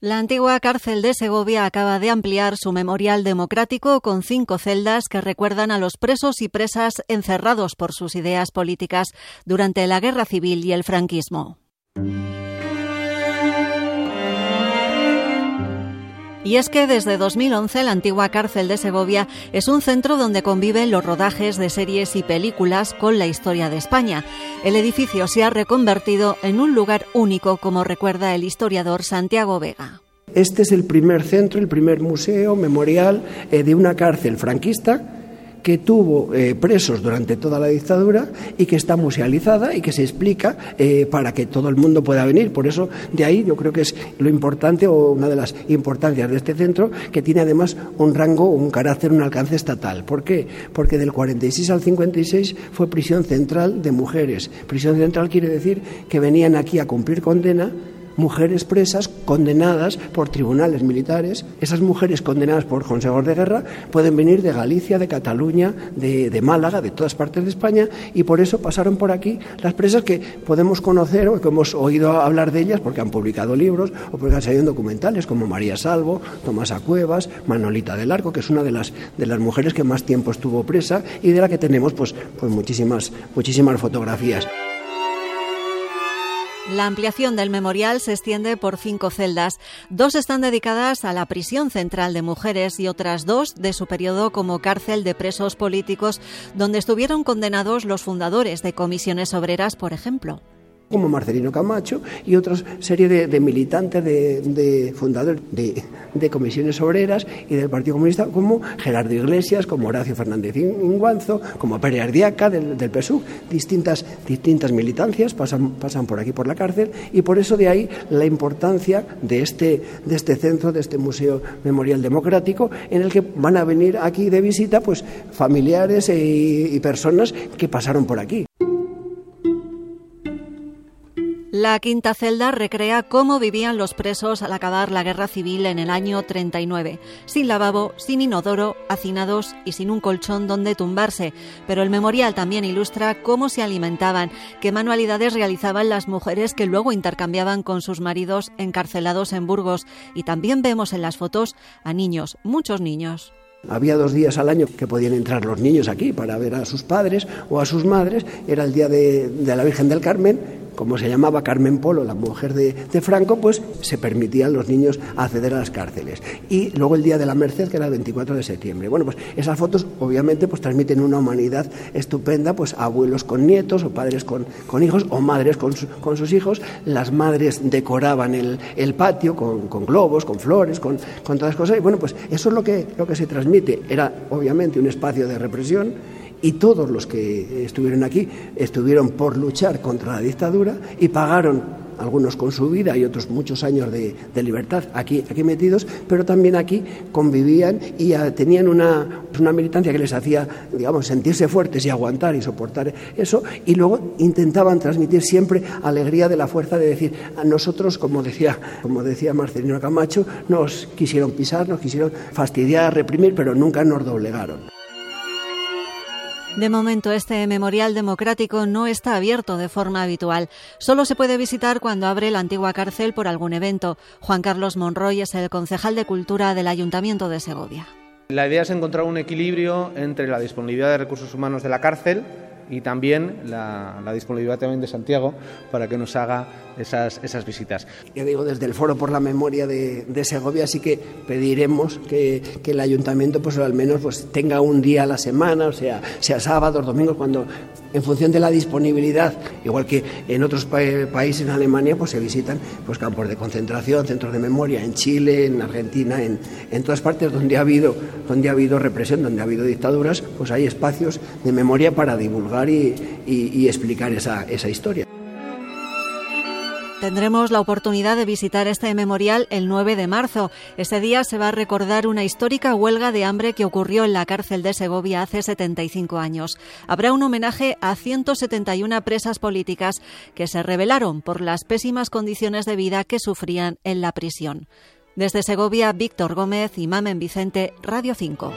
La antigua cárcel de Segovia acaba de ampliar su memorial democrático con cinco celdas que recuerdan a los presos y presas encerrados por sus ideas políticas durante la Guerra Civil y el franquismo. Y es que desde 2011 la antigua cárcel de Segovia es un centro donde conviven los rodajes de series y películas con la historia de España. El edificio se ha reconvertido en un lugar único, como recuerda el historiador Santiago Vega. Este es el primer centro, el primer museo memorial eh, de una cárcel franquista que tuvo eh, presos durante toda la dictadura y que está musealizada y que se explica eh, para que todo el mundo pueda venir. Por eso, de ahí yo creo que es lo importante o una de las importancias de este centro, que tiene además un rango, un carácter, un alcance estatal. ¿Por qué? Porque del 46 al 56 fue prisión central de mujeres. Prisión central quiere decir que venían aquí a cumplir condena mujeres presas condenadas por tribunales militares. Esas mujeres condenadas por consejos de guerra pueden venir de Galicia, de Cataluña, de, Málaga, de todas partes de España, y por eso pasaron por aquí las presas que podemos conocer o que hemos oído hablar de ellas porque han publicado libros o porque han salido en documentales como María Salvo, Tomasa Cuevas, Manolita del Arco, que es una de las, de las mujeres que más tiempo estuvo presa y de la que tenemos pues, pues muchísimas, muchísimas fotografías. La ampliación del memorial se extiende por cinco celdas. Dos están dedicadas a la prisión central de mujeres y otras dos de su periodo como cárcel de presos políticos, donde estuvieron condenados los fundadores de comisiones obreras, por ejemplo como Marcelino Camacho y otra serie de, militantes, de, fundadores de, comisiones obreras y del Partido Comunista, como Gerardo Iglesias, como Horacio Fernández Inguanzo, como Pérez Ardiaca del, del PSUV. Distintas, distintas militancias pasan, pasan por aquí, por la cárcel, y por eso de ahí la importancia de este, de este centro, de este Museo Memorial Democrático, en el que van a venir aquí de visita pues, familiares y personas que pasaron por aquí. La quinta celda recrea cómo vivían los presos al acabar la guerra civil en el año 39, sin lavabo, sin inodoro, hacinados y sin un colchón donde tumbarse. Pero el memorial también ilustra cómo se alimentaban, qué manualidades realizaban las mujeres que luego intercambiaban con sus maridos encarcelados en Burgos. Y también vemos en las fotos a niños, muchos niños. Había dos días al año que podían entrar los niños aquí para ver a sus padres o a sus madres. Era el día de, de la Virgen del Carmen como se llamaba Carmen Polo, la mujer de, Franco, pues se permitían los niños acceder a las cárceles. Y luego el Día de la Merced, que era el 24 de septiembre. Bueno, pues esas fotos obviamente pues transmiten una humanidad estupenda, pues abuelos con nietos, o padres con, con hijos, o madres con, con, sus hijos. Las madres decoraban el, el patio con, con, globos, con flores, con, con todas las cosas. Y bueno, pues eso es lo que, lo que se transmite. Era obviamente un espacio de represión y todos los que estuvieron aquí estuvieron por luchar contra la dictadura y pagaron algunos con su vida y otros muchos años de, libertad aquí, aquí metidos, pero también aquí convivían y tenían una, una militancia que les hacía, digamos, sentirse fuertes y aguantar y soportar eso, y luego intentaban transmitir siempre alegría de la fuerza de decir, a nosotros, como decía, como decía Marcelino Camacho, nos quisieron pisar, nos quisieron fastidiar, reprimir, pero nunca nos doblegaron. De momento, este memorial democrático no está abierto de forma habitual. Solo se puede visitar cuando abre la antigua cárcel por algún evento. Juan Carlos Monroy es el concejal de Cultura del Ayuntamiento de Segovia. La idea es encontrar un equilibrio entre la disponibilidad de recursos humanos de la cárcel y también la, disponibilidad también de Santiago para que nos haga esas, esas visitas. Ya digo, desde el Foro por la Memoria de, Segovia sí que pediremos que, que, el ayuntamiento pues al menos pues tenga un día a la semana, o sea, sea sábados, domingos, cuando en función de la disponibilidad, igual que en otros países, en Alemania, pues se visitan pues campos de concentración, centros de memoria, en Chile, en Argentina, en, en todas partes donde ha habido donde ha habido represión, donde ha habido dictaduras, pues hay espacios de memoria para divulgar y, explicar esa, esa historia. Tendremos la oportunidad de visitar este memorial el 9 de marzo. Ese día se va a recordar una histórica huelga de hambre que ocurrió en la cárcel de Segovia hace 75 años. Habrá un homenaje a 171 presas políticas que se rebelaron por las pésimas condiciones de vida que sufrían en la prisión. Desde Segovia, Víctor Gómez y Mamen Vicente, Radio 5.